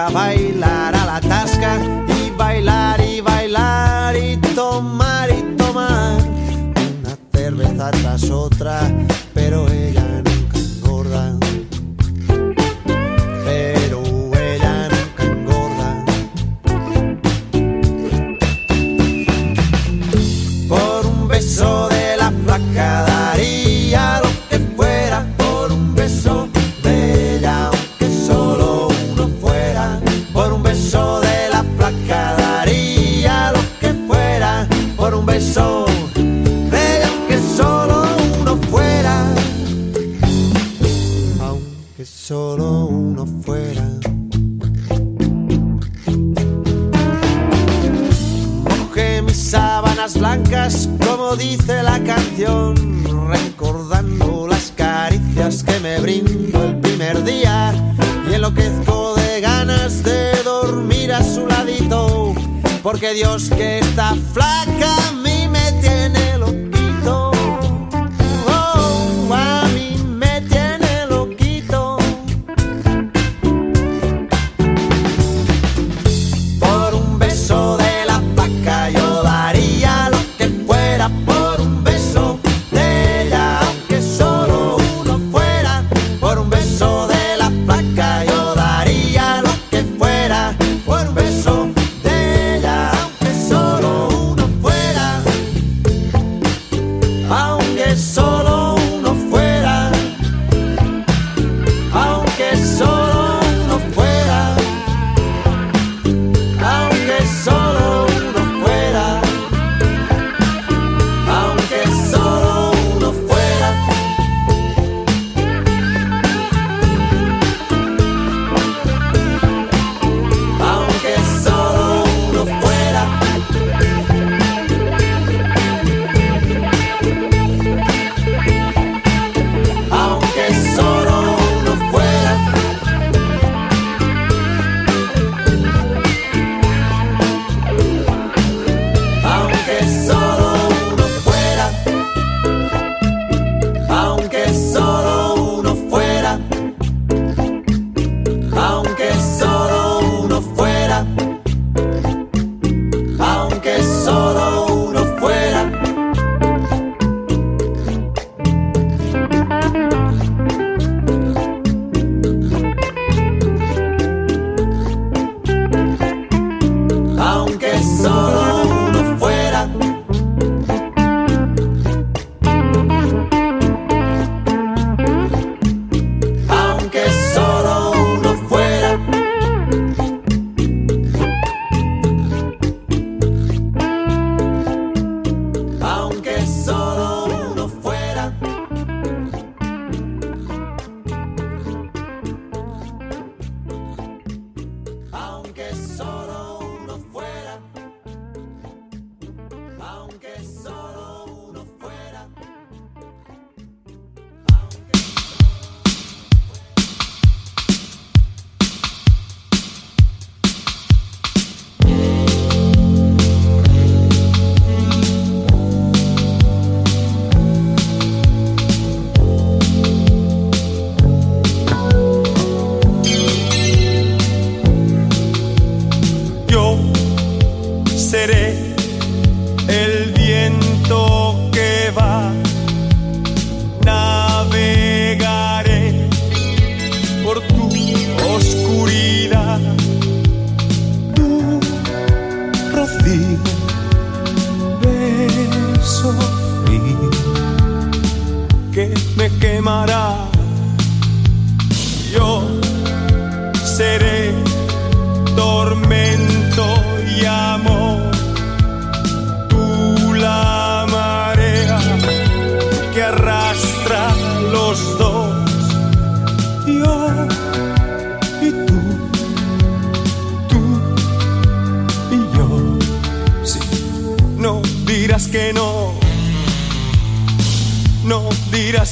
baja a bailar a la tasca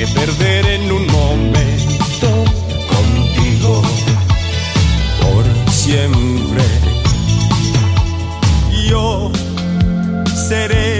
Me perderé en un momento contigo por siempre. Yo seré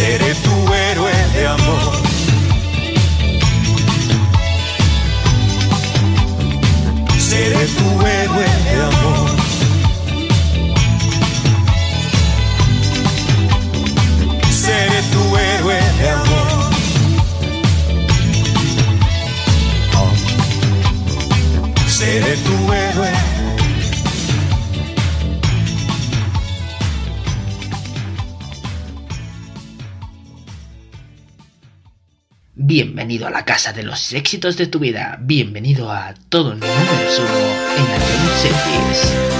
seré tu héroe de amor. seré tu héroe de amor. Seré tu héroe de amor. Seré tu héroe. Bienvenido a la casa de los éxitos de tu vida. Bienvenido a todo número uno en Atom Series.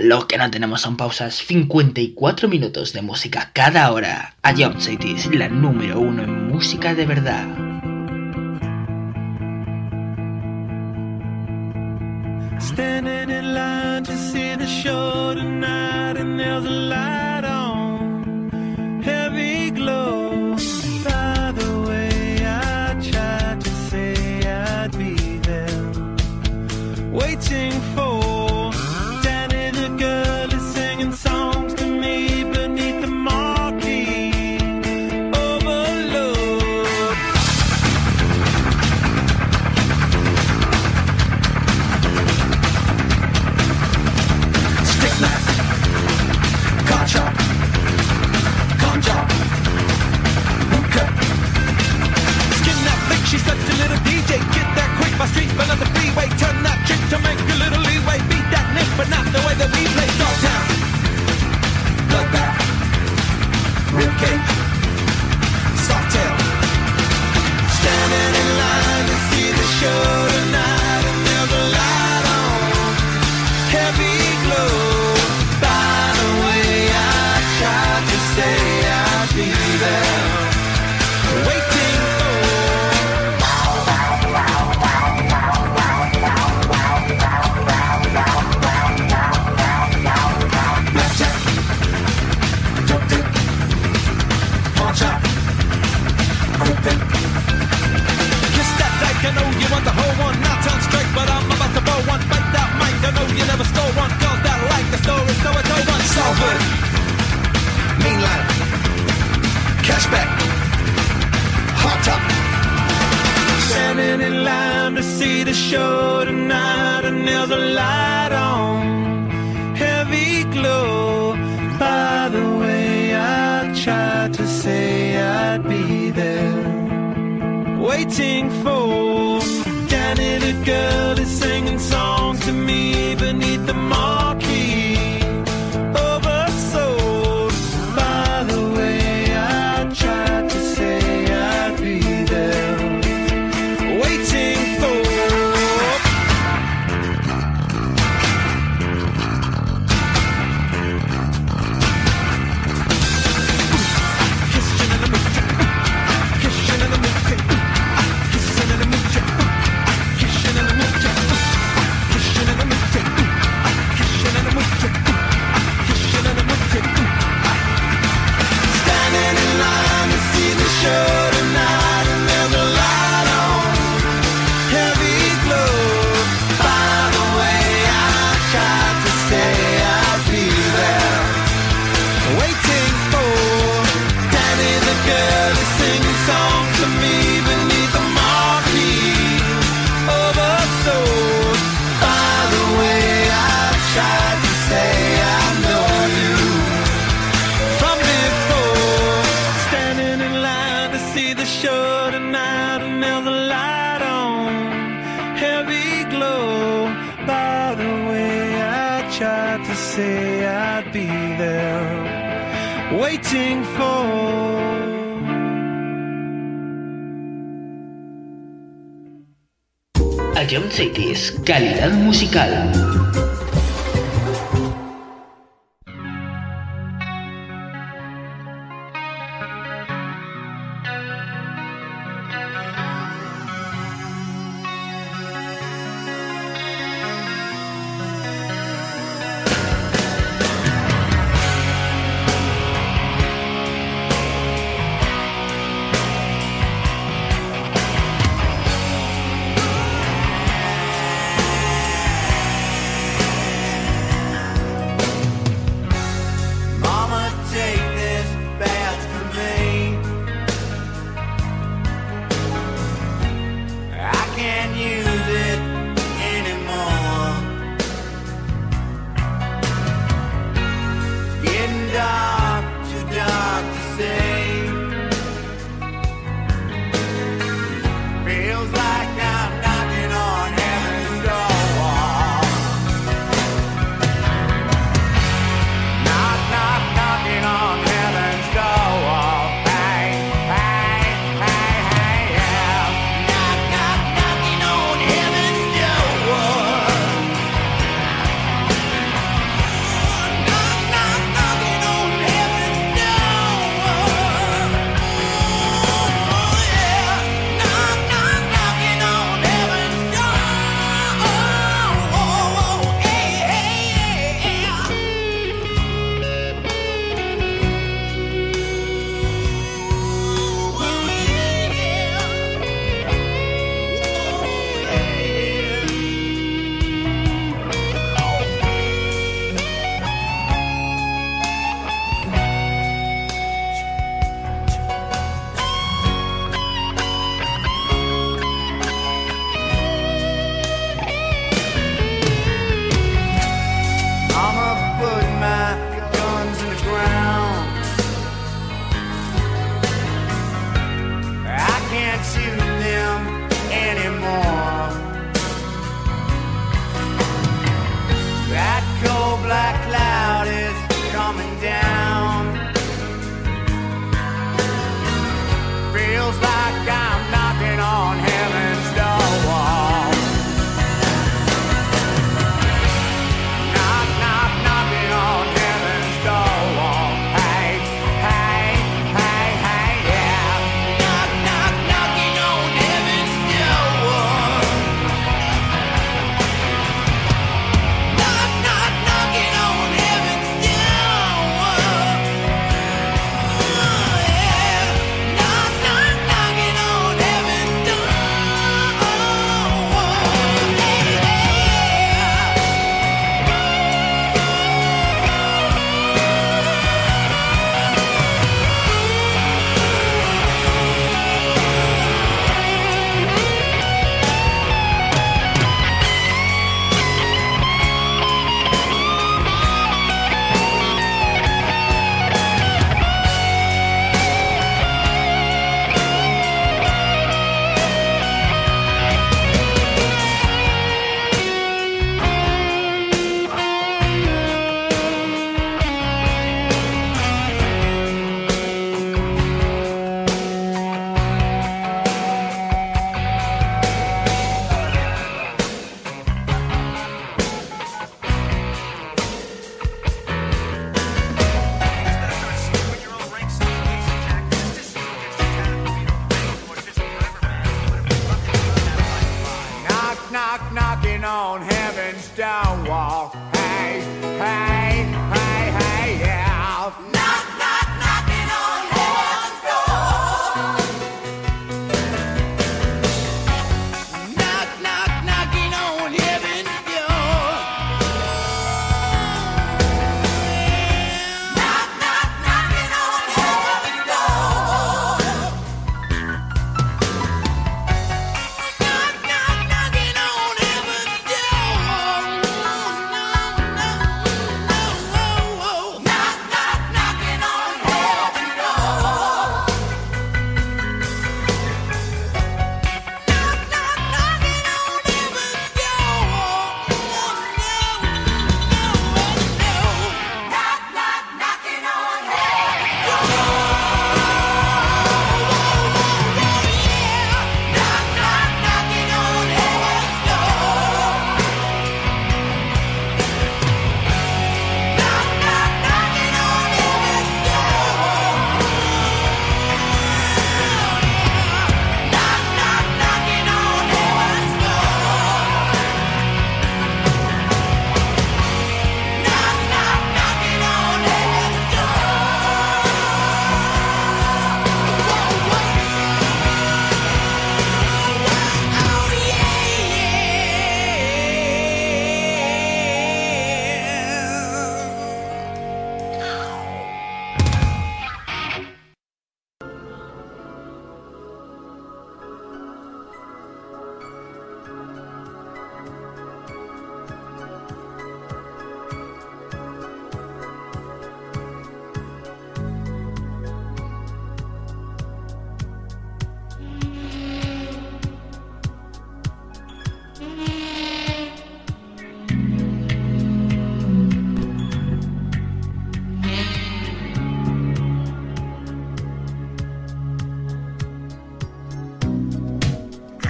lo que no tenemos son pausas. 54 minutos de música cada hora. A Jump City es la número uno en música de verdad.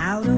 out of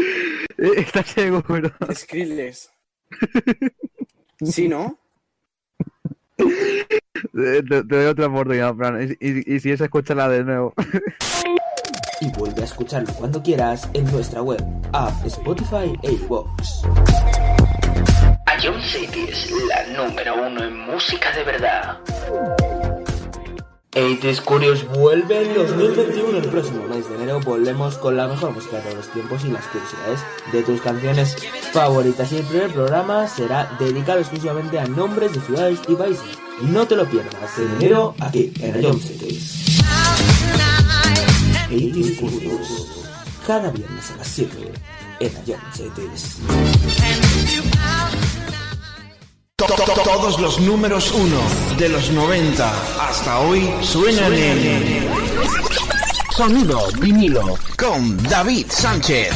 Eh, ¿Estás seguro? Skrillex. Sí, ¿no? Eh, Te, te doy otra oportunidad, Fran. Y, y- y si es, escúchala de nuevo. Y vuelve a escucharlo cuando quieras en nuestra web, app, Spotify e iVoox. A John City es la número uno en música de verdad. 80s Curious vuelve en 2021. El próximo mes de enero volvemos con la mejor música de todos los tiempos y las curiosidades de tus canciones favoritas. Y el primer programa será dedicado exclusivamente a nombres de ciudades y países. No te lo pierdas en enero aquí en Cities. 80s Curious. Cada viernes a las 7 en A John Cities. To- to- to- Todos los números uno de los 90 hasta hoy suenan en Sonido vinilo con David Sánchez.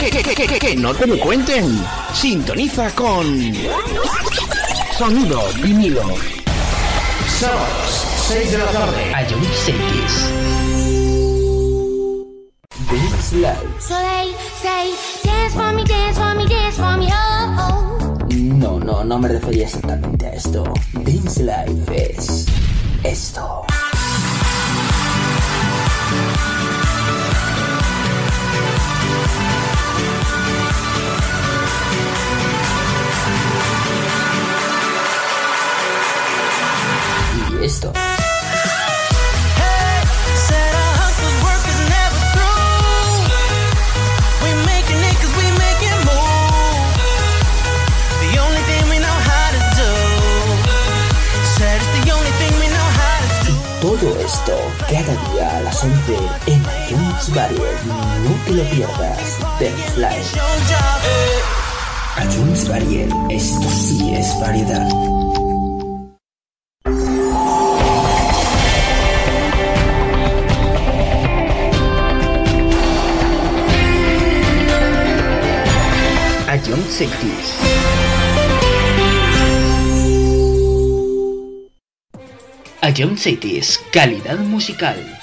Que, que, que, no te lo cuenten. Sintoniza con Sonido vinilo. Sábados, 6 de la tarde. A Yonix X. This Live. No, no, no me refería exactamente a esto. This Life es esto. Y esto. esto cada día a las 11 en iTunes Varios. No te lo pierdas. Deathline. iTunes Variet. Esto sí es variedad. iTunes Sectors. Ion Cities, calidad musical.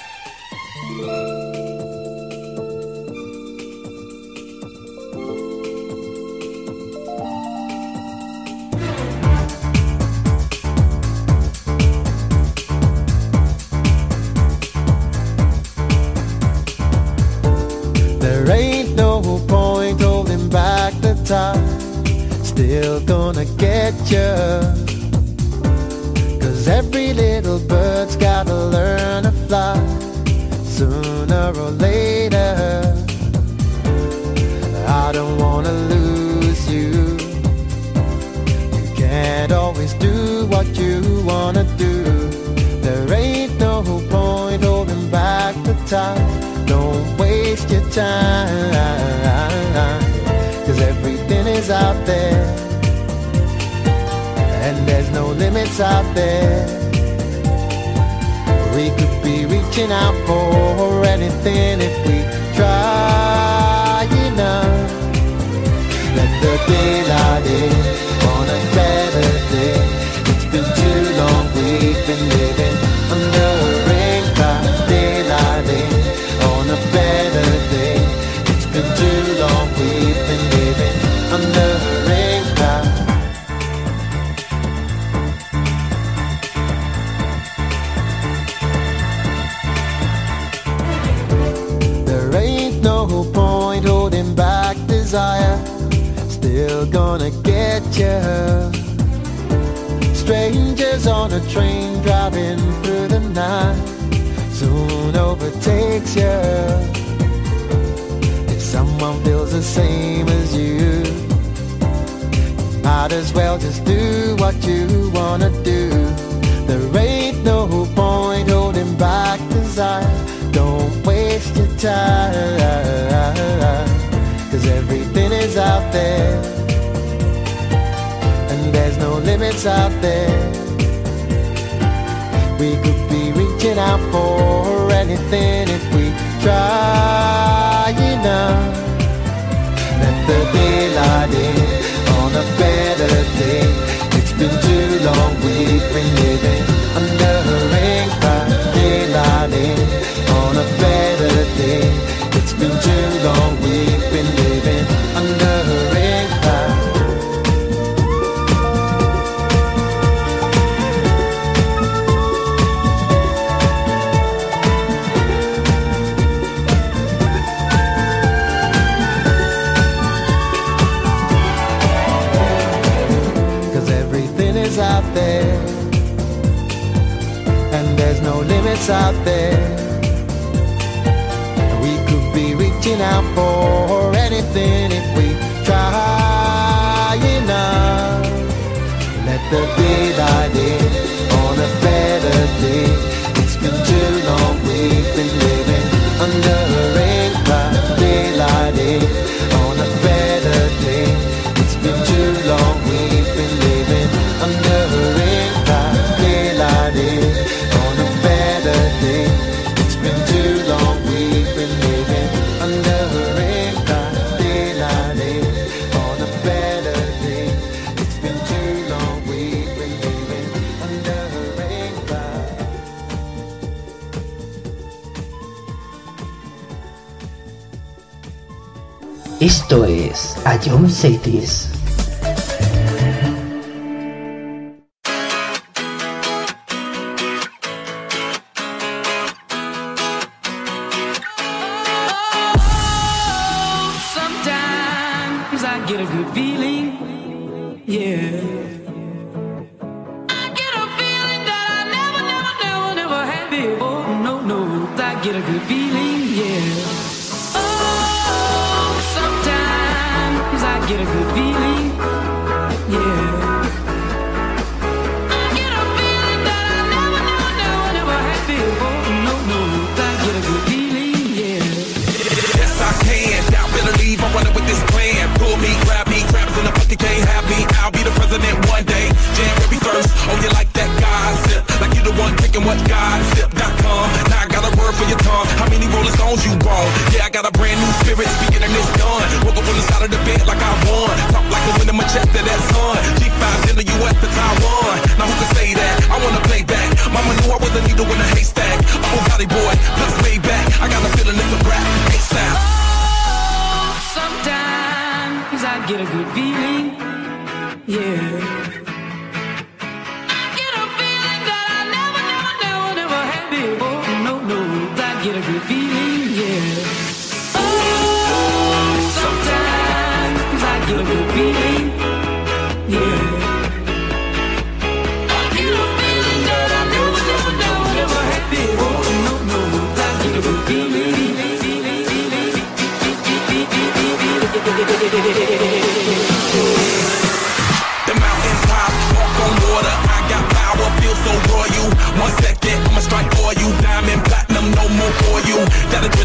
get a grip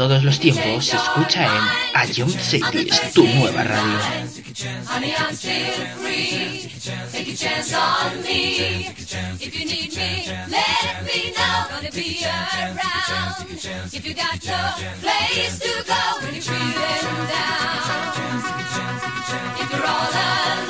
todos los tiempos, escucha en A City, tu nueva radio. If you're all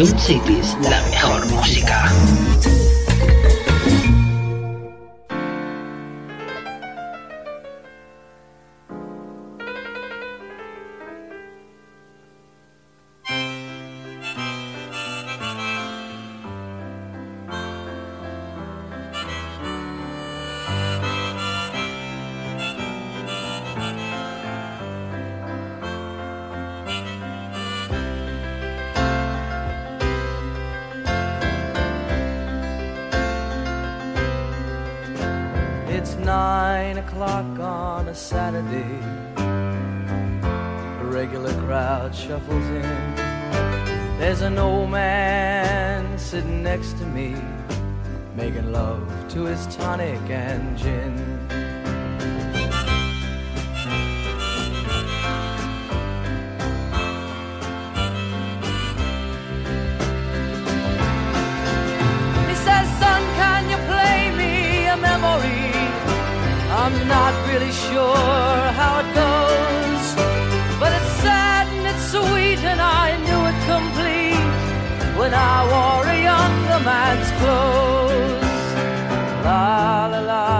Cloud Cities, la I wore a younger man's clothes. La la la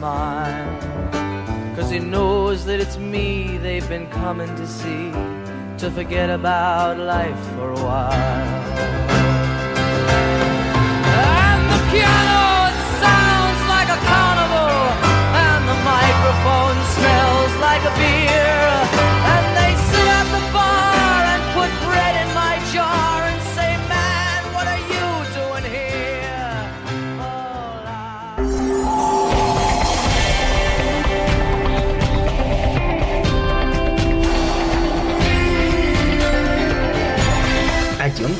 smile. Cause he knows that it's me they've been coming to see, to forget about life for a while. And the piano sounds like a carnival, and the microphone smells like a beer.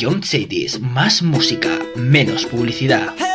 John Sadie's, más música, menos publicidad.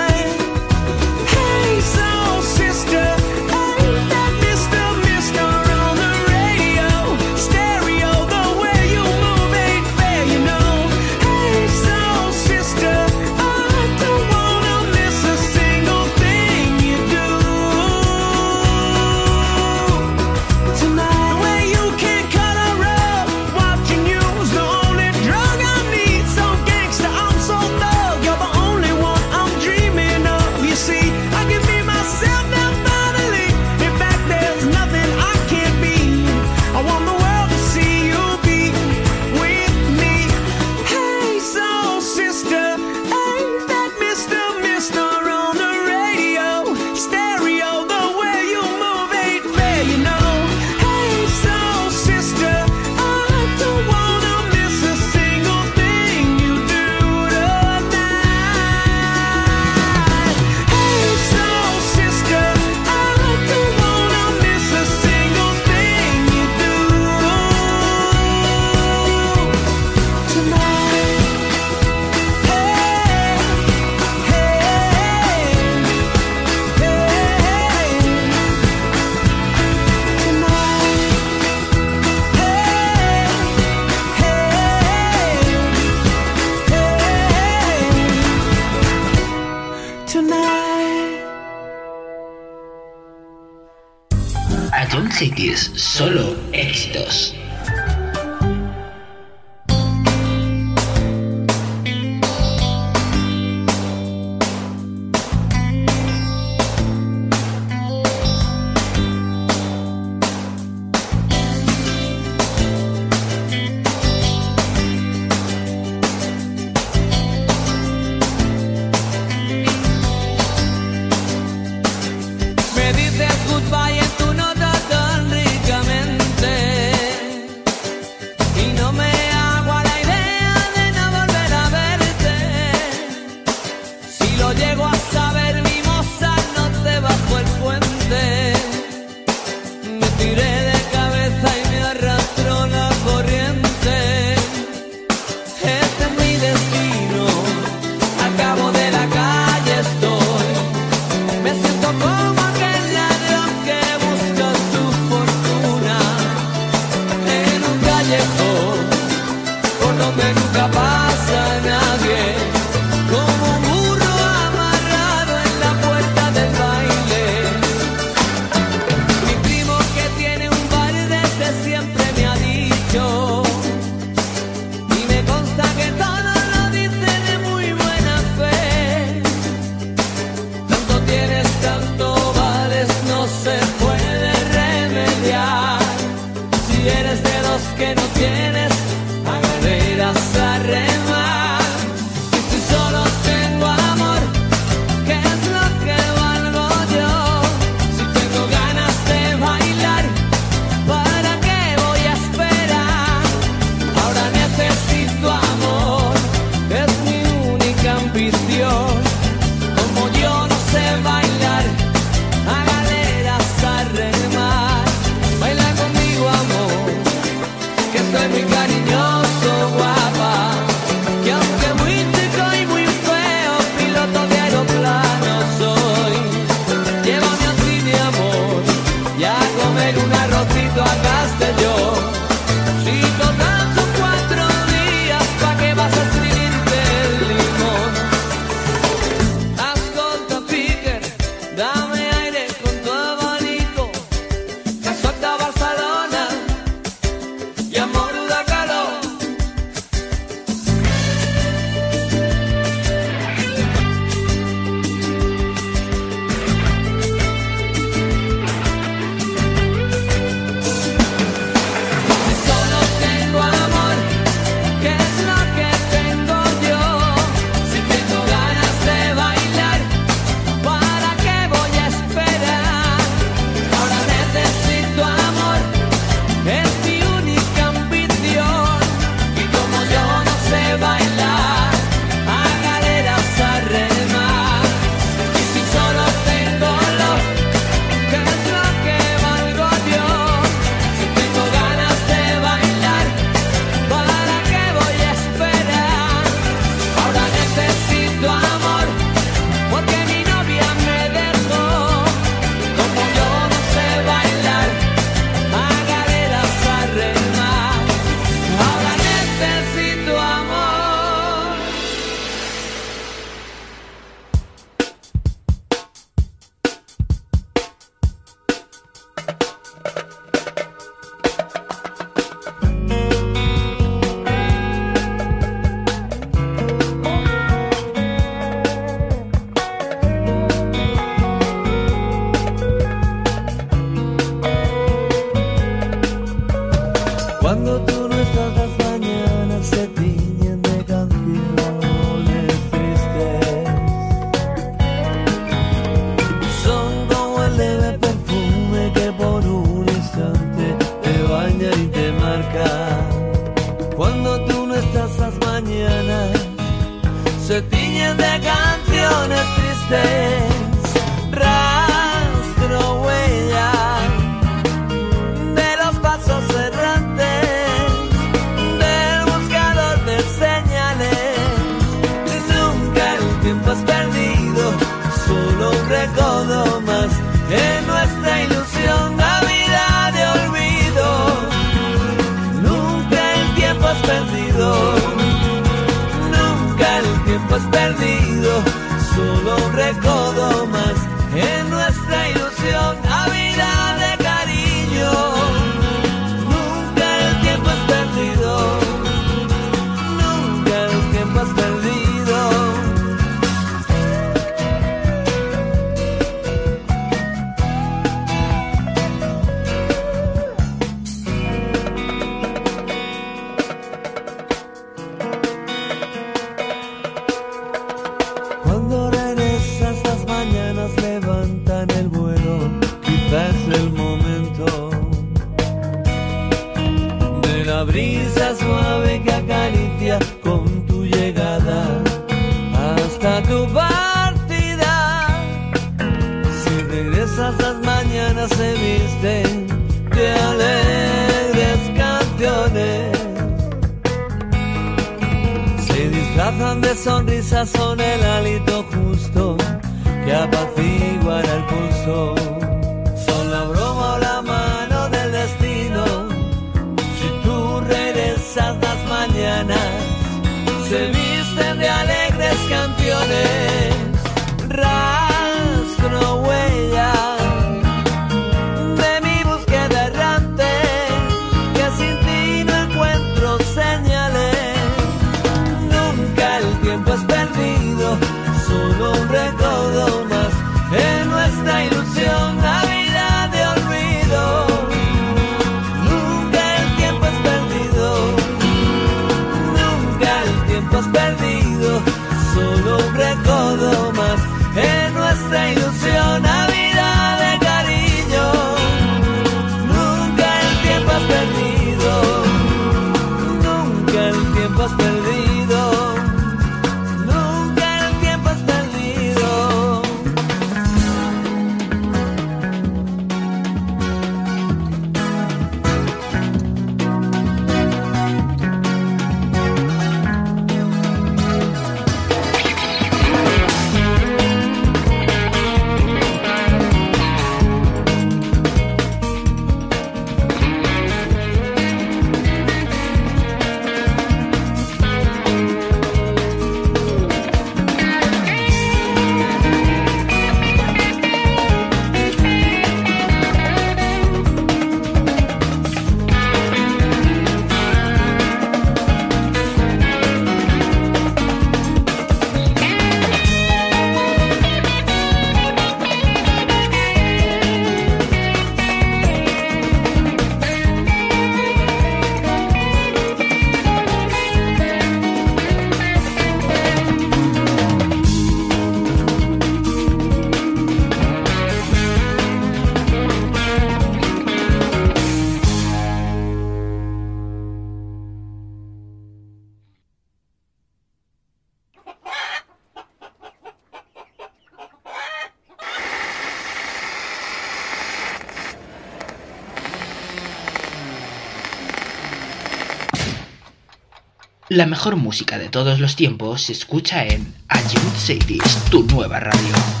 La mejor música de todos los tiempos se escucha en Agent Cities, tu nueva radio.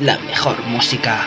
la mejor música.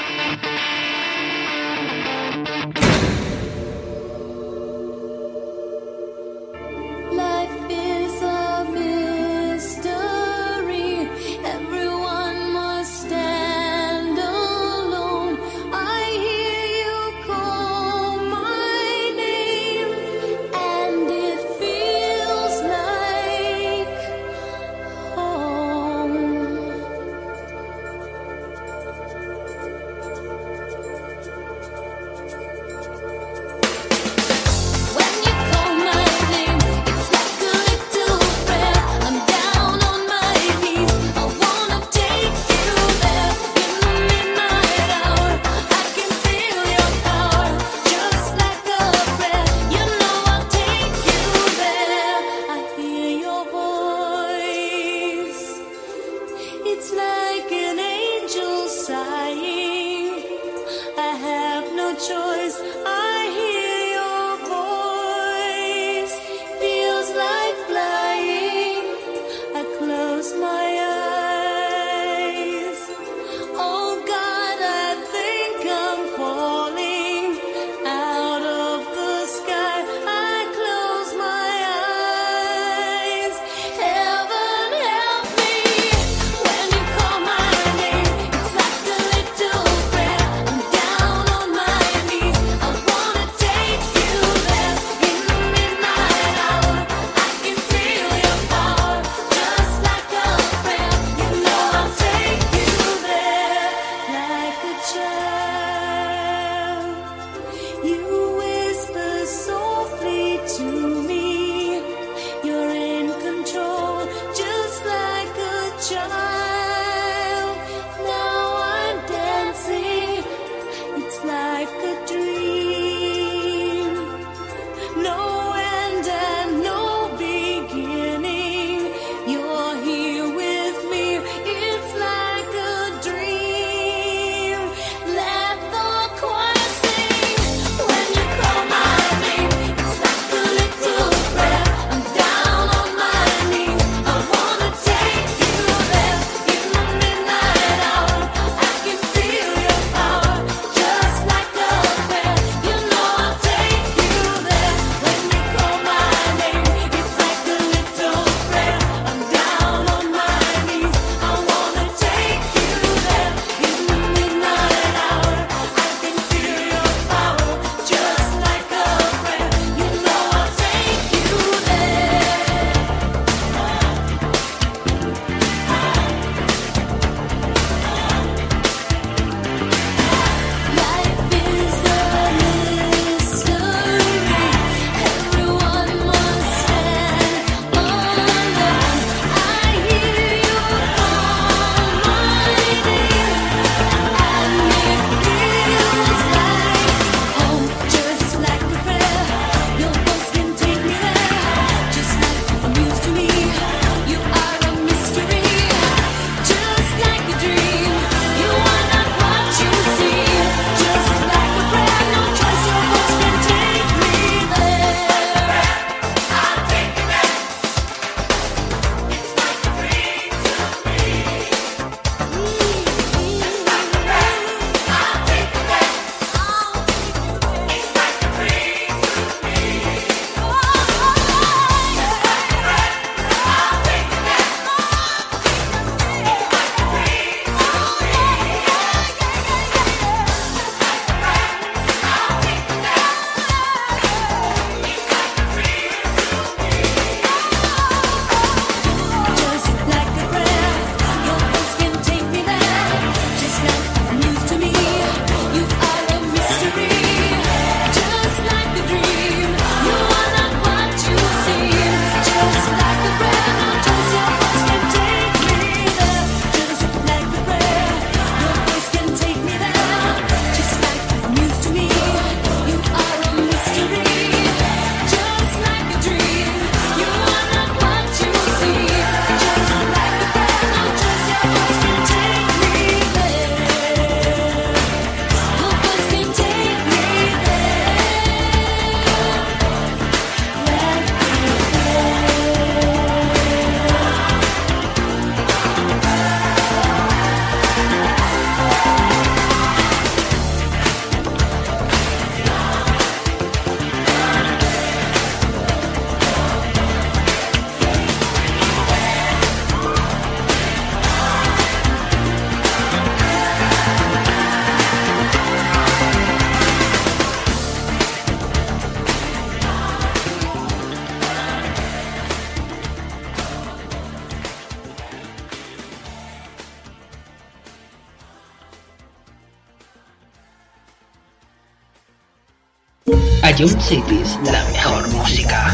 Ion Cities, la mejor música.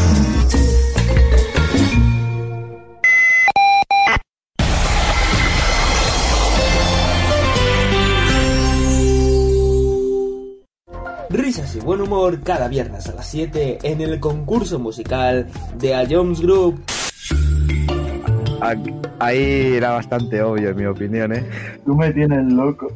Risas y buen humor cada viernes a las 7 en el concurso musical de A Jones Group. Ah, Ahí era bastante obvio, en mi opinión, ¿eh? Tú me tienes loco.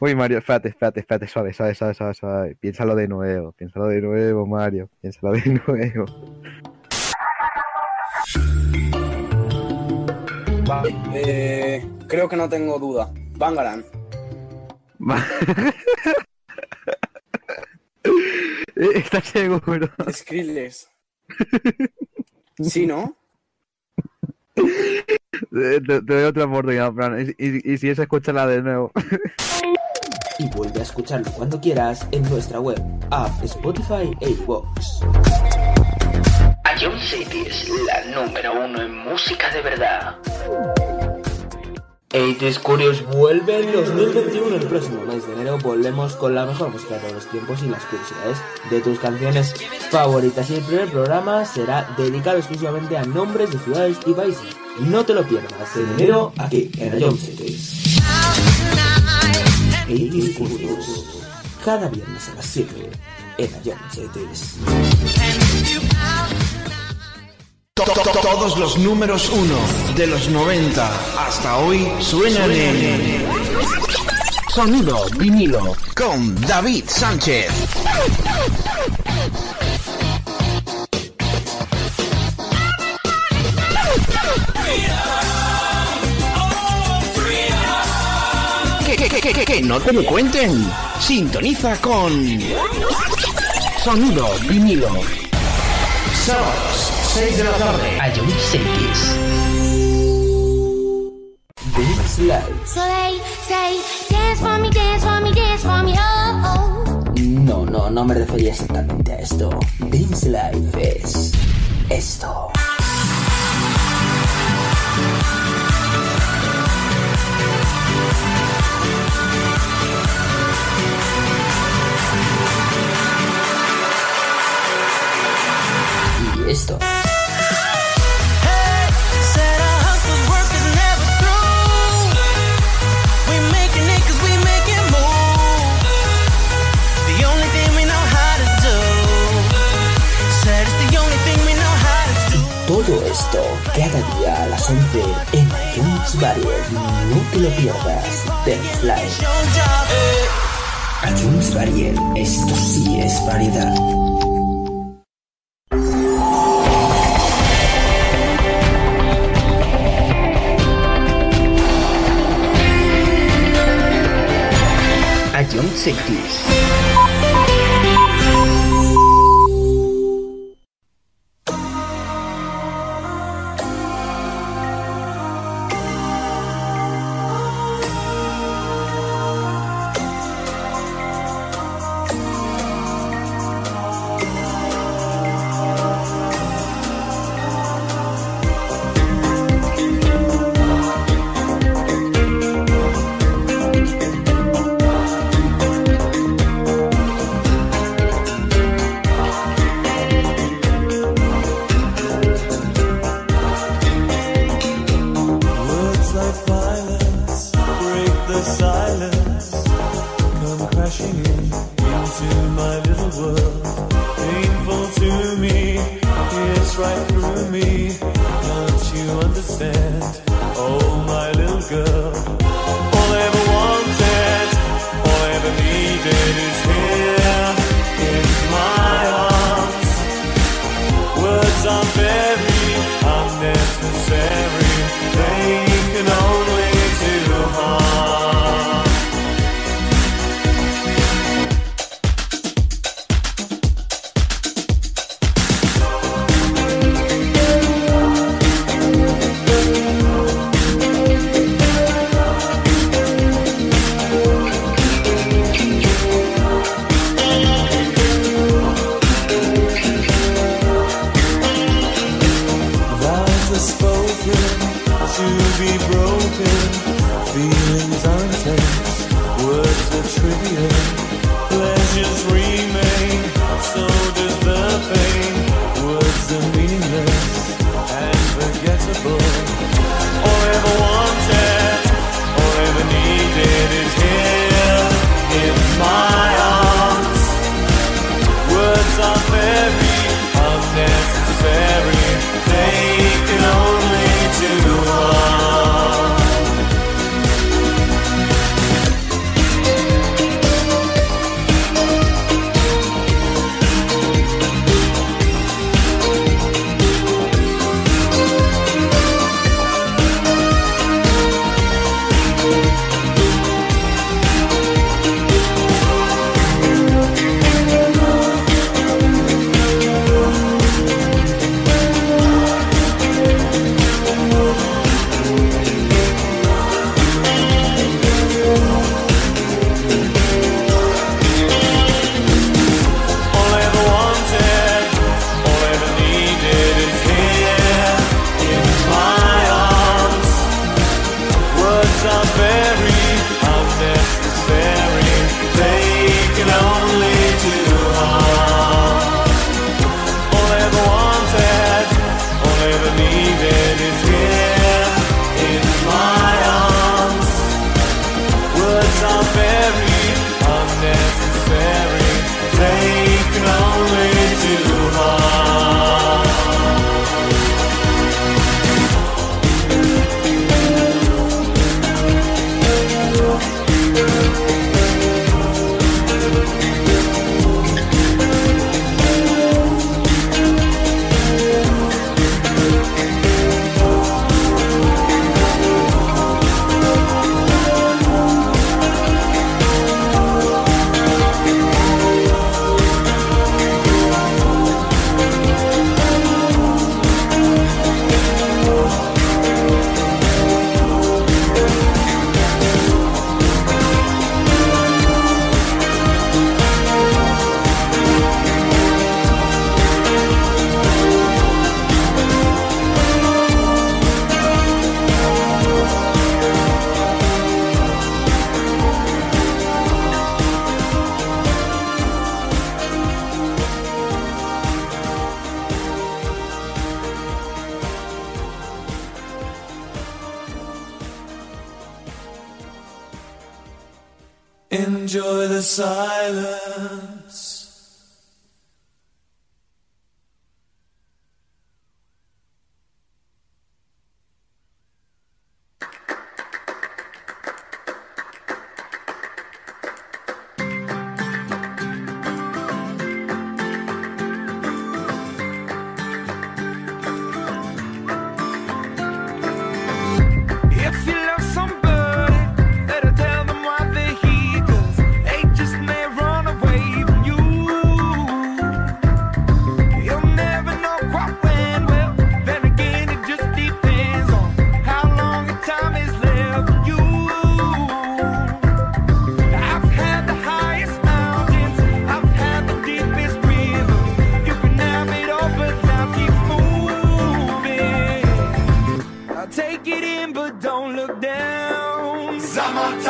Uy, Mario, espérate, espérate, espérate, suave, suave, suave, suave, suave. Piénsalo de nuevo, piénsalo de nuevo, Mario, piénsalo de nuevo. Vale, eh, creo que no tengo duda. Bangaran. ¿Estás seguro? Skrillex. ¿Sí, no? Te doy otra oportunidad, Fran. Y, y- y si es, escúchala de nuevo. Y vuelve a escucharlo cuando quieras en nuestra web, app, Spotify e iVoox. Ion Cities, la número uno en música de verdad. 80's Curious vuelve en 2021. El próximo mes de enero volvemos con la mejor música de todos los tiempos y las curiosidades de tus canciones favoritas. Y el primer programa será dedicado exclusivamente a nombres de ciudades y países. No te lo pierdas en enero aquí en Ion Cities. 80's Curious. Cada viernes a las 7 en. To- to- to- Todos los números uno de los 90 hasta hoy suenan en Sonido vinilo con David Sánchez. Que, que, que, no te lo cuenten. Sintoniza con Sonido vinilo. Sábados, 6 de la tarde. Ion Cities. Dance Live. So they say, dance for me, dance for me, dance for me, oh, oh. No, no, no me refería exactamente a esto. Dance Life es esto. Do. Todo esto cada día a las 11 en iTunes Variety. No te lo pierdas. Your job. iTunes Variety. Esto sí es variedad. Sixties.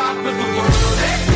top of the world.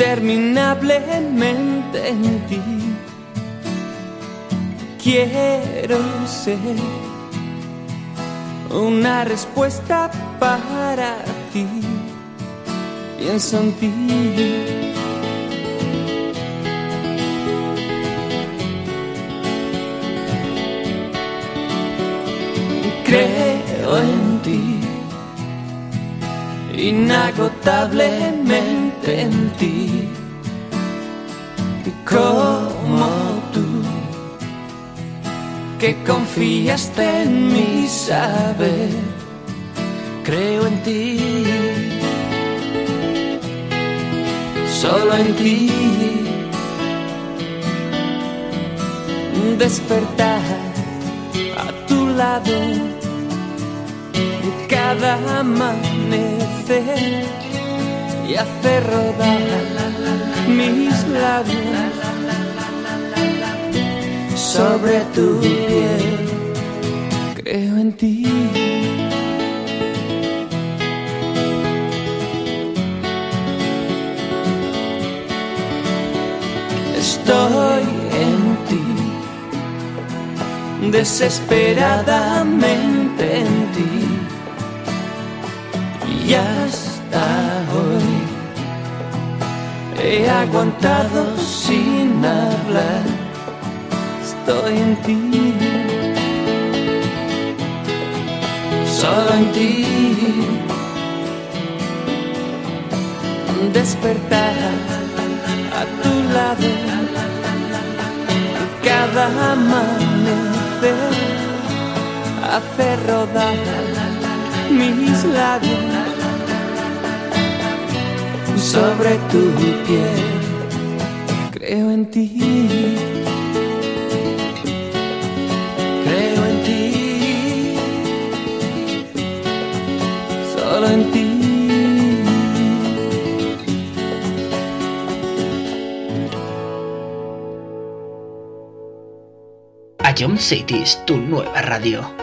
interminablemente en ti. Quiero ser una respuesta para ti. Pienso en ti. Creo en ti inagotablemente en ti. Como tú que confiaste en mi saber creo en ti. Solo en ti. Despertar a tu lado cada amanecer y hace rodar mis labios sobre tu piel. Creo en ti. Estoy en ti, desesperadamente. aguantado sin hablar. Estoy en ti. Solo en ti. Despertar a tu lado cada amanecer hace rodar mis labios sobre tu piel. Creo en ti. Creo en ti. Solo en ti. A John City es tu nueva radio.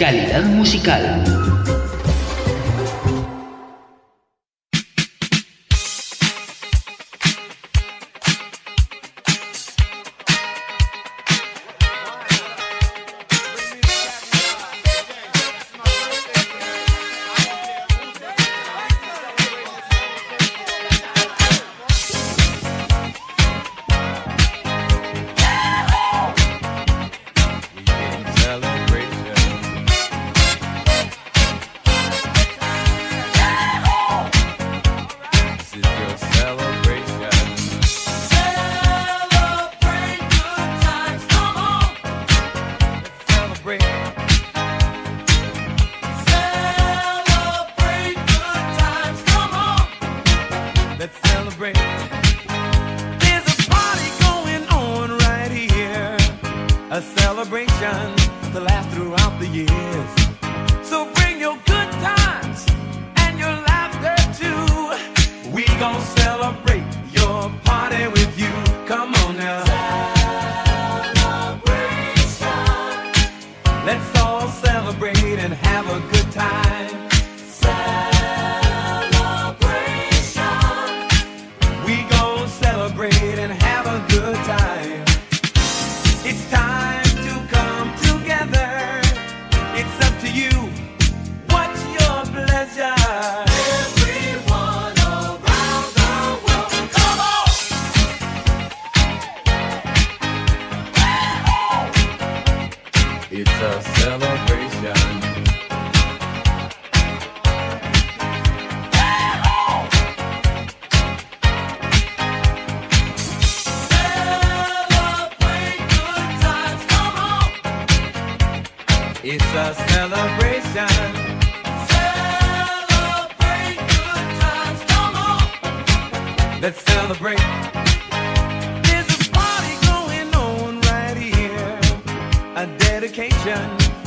Calidad musical.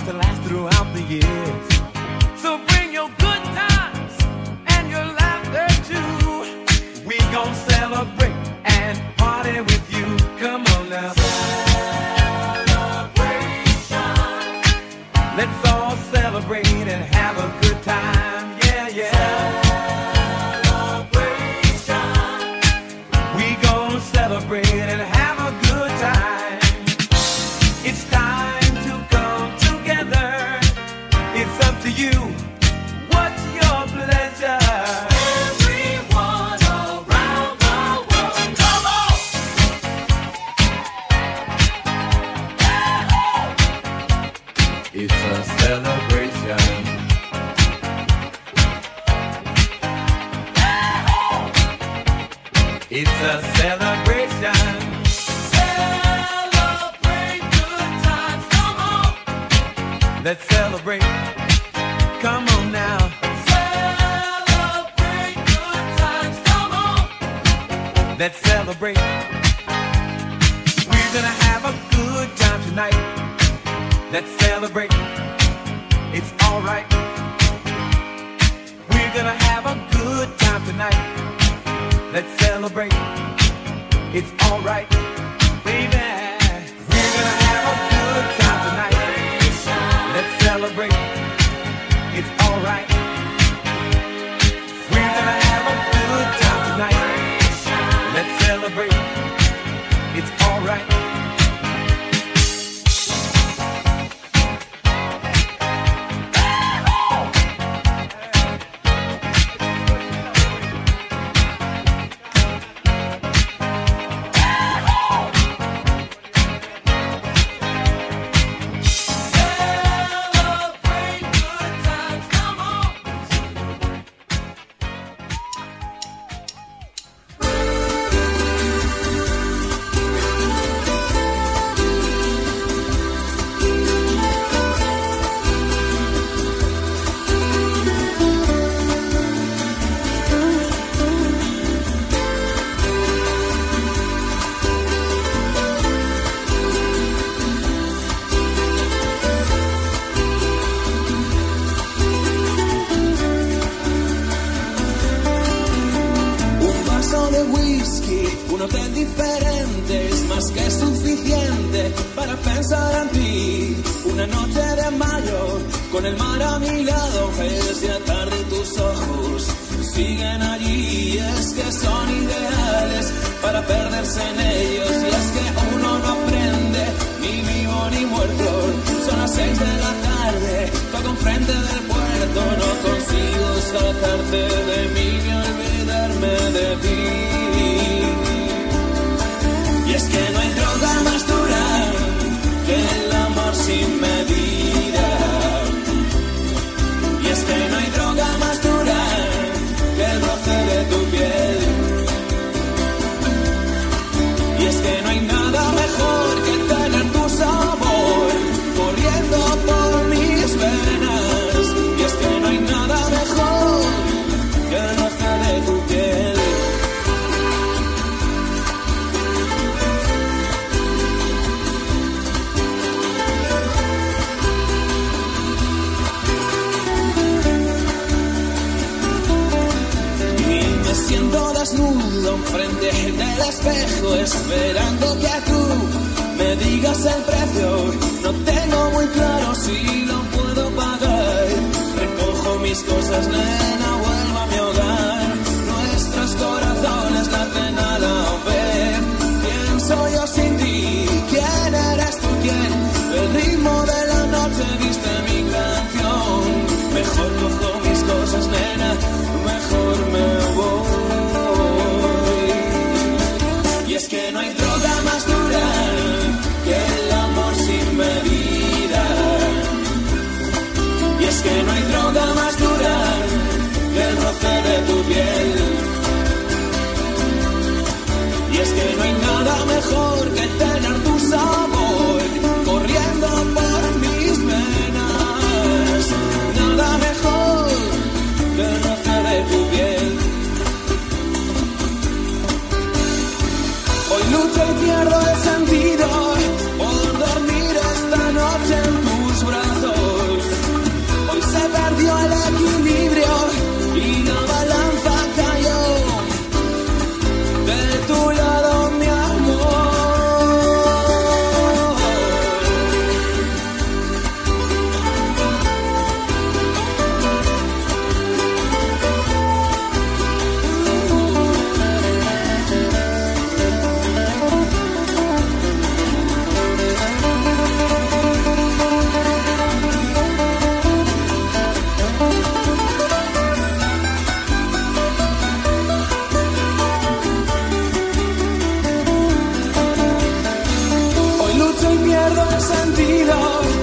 to last throughout the years. So bring your good times and your laughter too. We celebrate and party with you. Come on now. Celebration. Let's all sentido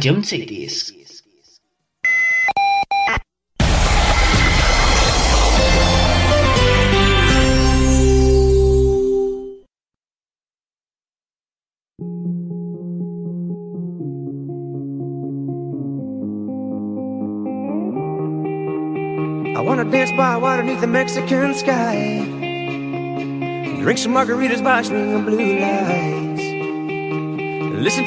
don't this. I wanna dance by water beneath the Mexican sky. Drink some margaritas by swing of blue light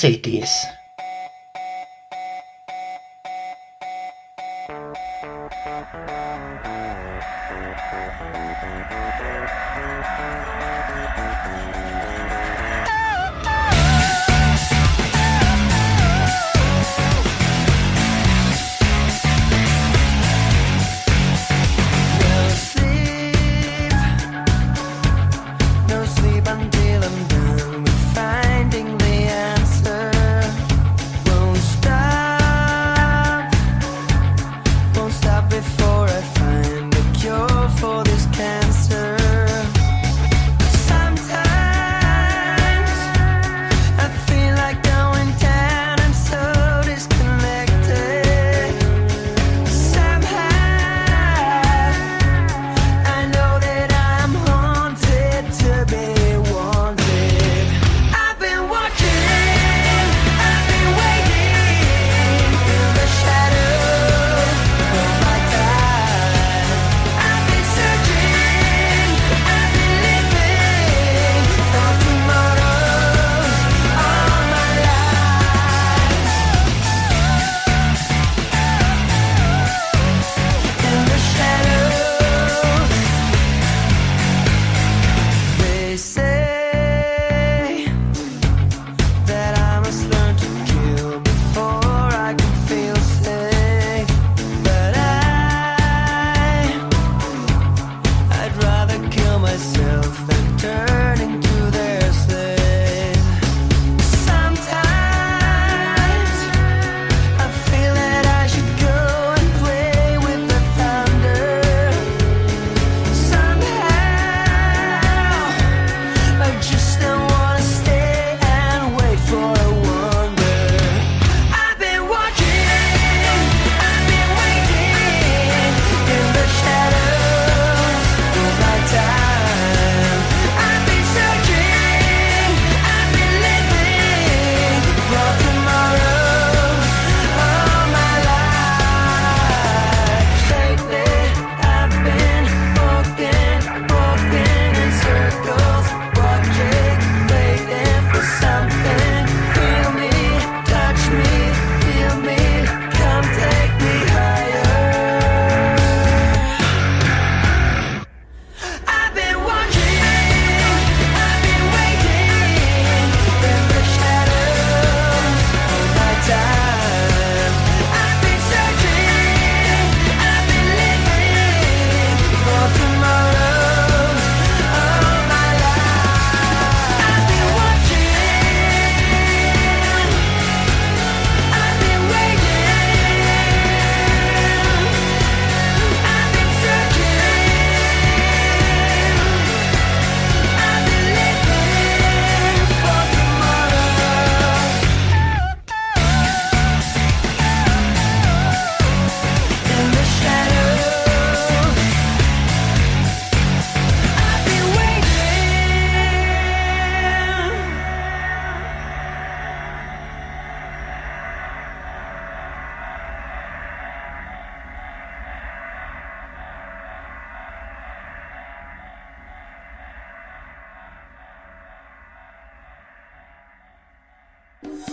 cities.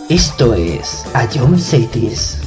Esto es A John Cities.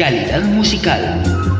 Calidad musical.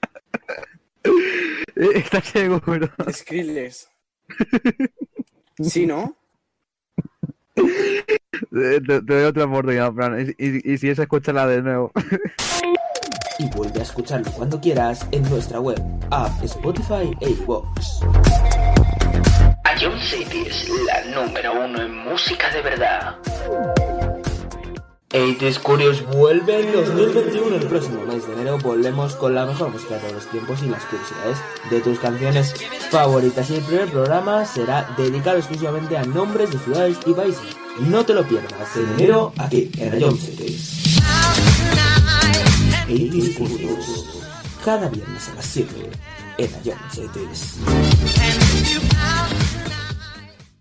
Está ciego, ¿verdad? Skrillex. ¿Sí, no? Te, doy otra oportunidad, Fran. Y, y, si es, escúchala de nuevo. y vuelve a escucharlo cuando quieras en nuestra web, app, Spotify e iVoox. Ion City es la número uno en música de verdad. 80s Curious vuelve en 2021. El próximo mes de enero volvemos con la mejor música de todos los tiempos y las curiosidades de tus canciones favoritas. Y el primer programa será dedicado exclusivamente a nombres de ciudades y países. No te lo pierdas en enero aquí en Ion Cities. 80s Curious. Cada viernes a las 7 en Ion Cities.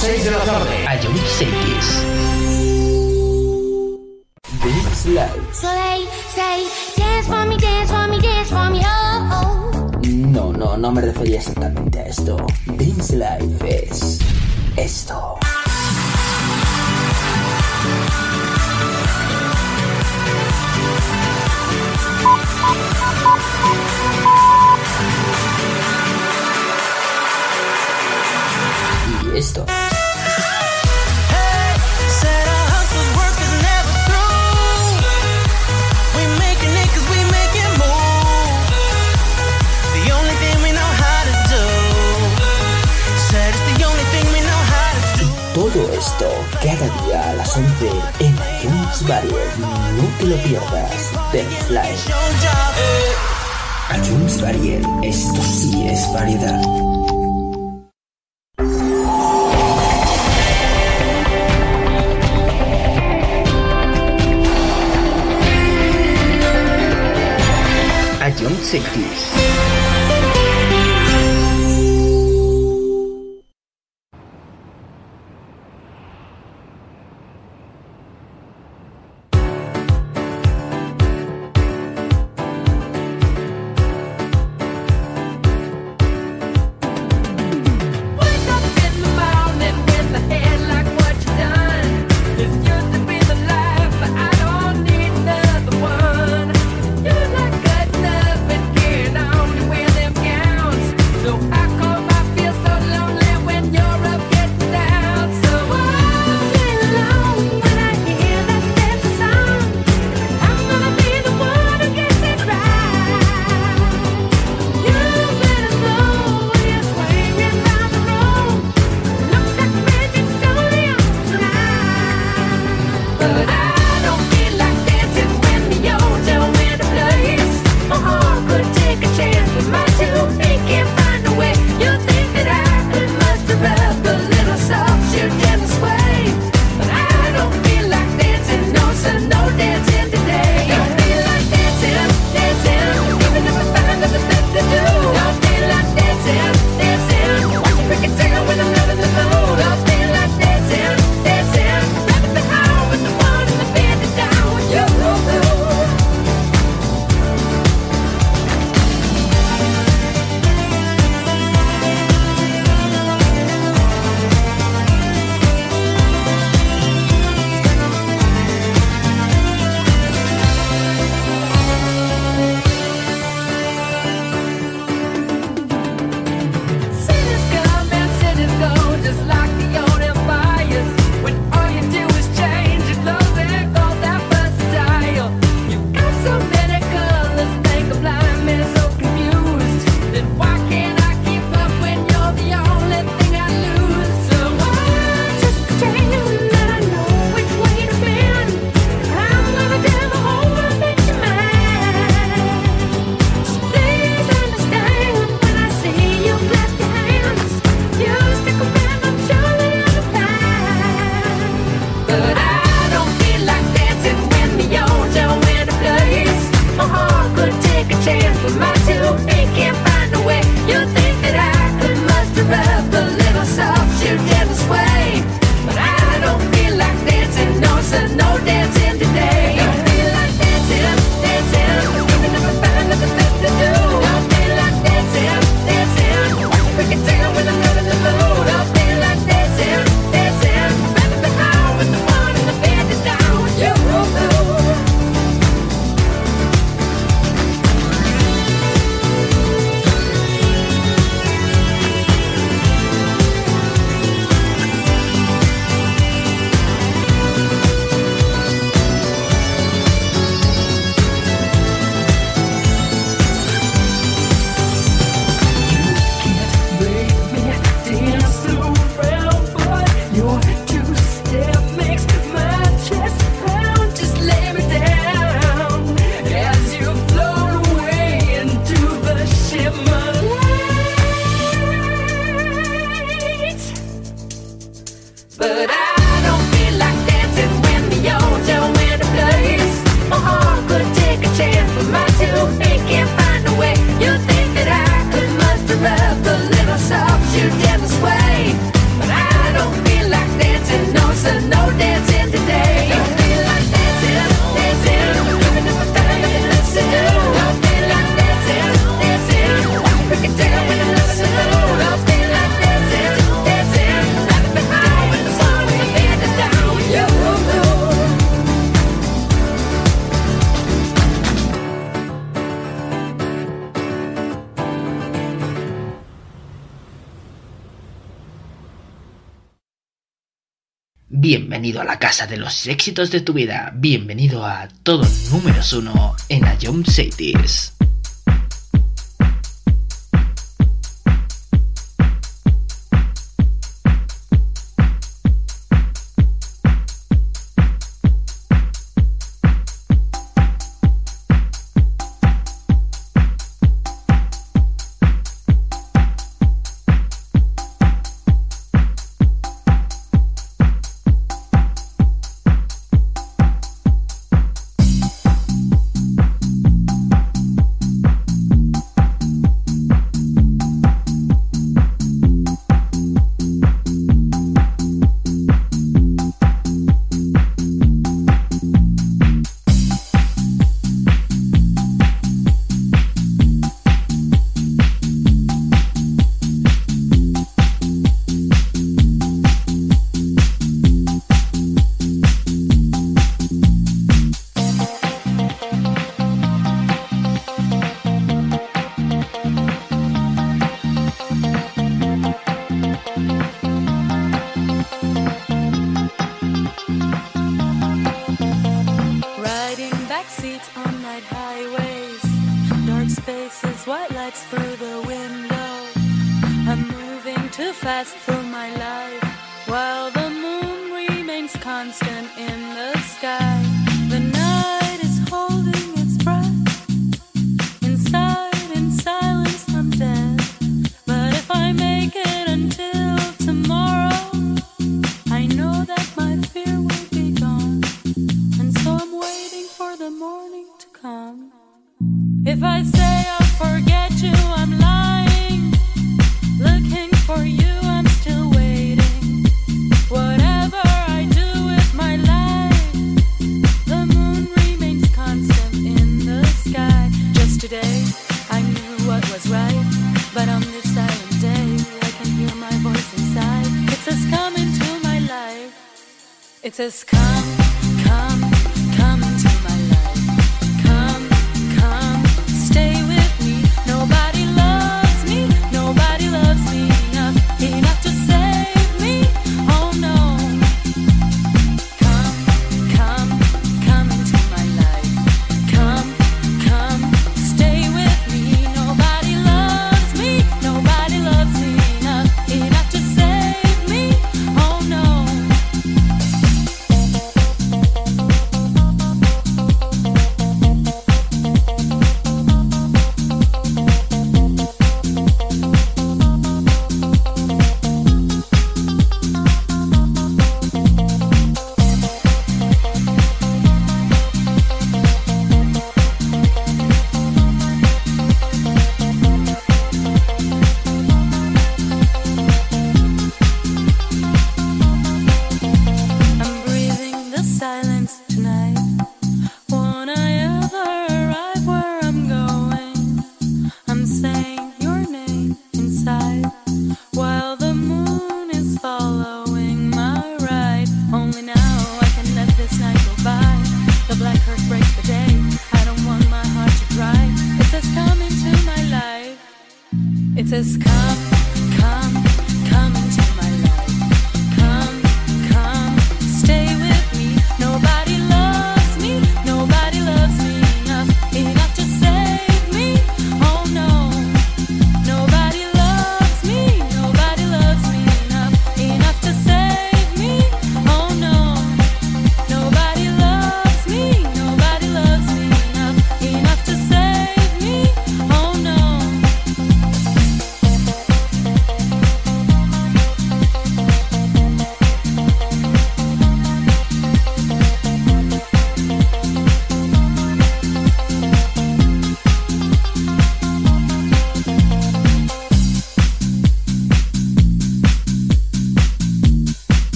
6 de la tarde. Ion Cities. This Live. So they say, dance for me, dance for me, dance for me, oh, oh. No, no, no me refería exactamente a esto. Dance Life es esto. Do. Todo esto cada día a las 11 en iTunes Barrier. No te lo pierdas. Live. Your job. iTunes Barrier. Esto sí es variedad. 1960s. Bienvenido a la casa de los éxitos de tu vida. Bienvenido a todo número uno en Ion Cities. It just Come.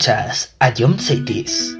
Escuchas a John Cities.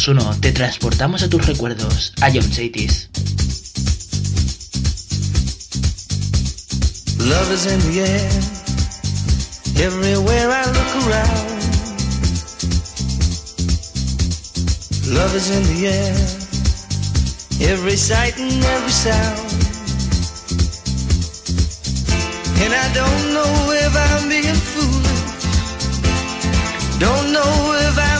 2, 1, te transportamos a tus recuerdos, a John Cities. Love is in the air, everywhere I look around. Love is in the air, every sight and every sound. And I don't know if I'm being foolish, don't know if I'm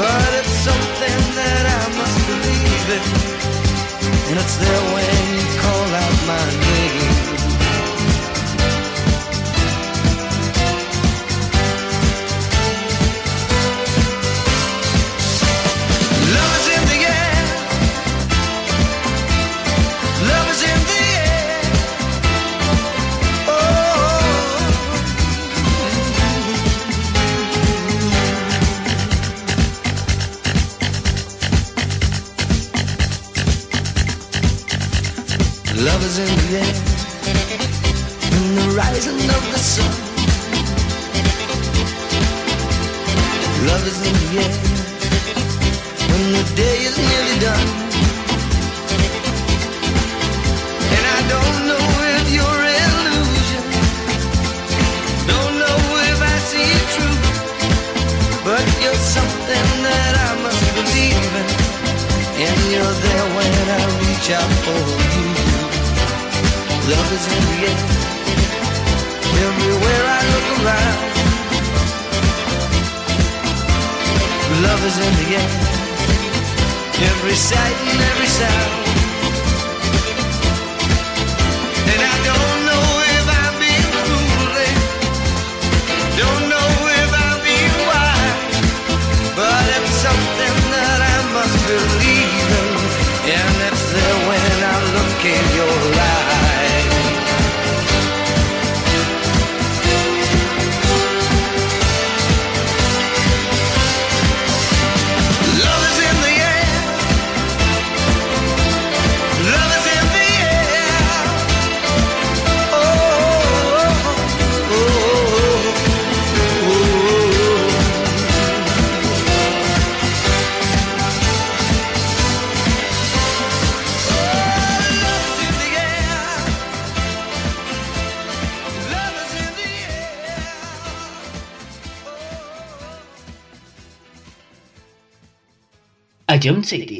But it's something that I must believe in. And it's there when you call out my name. A John Cities. Can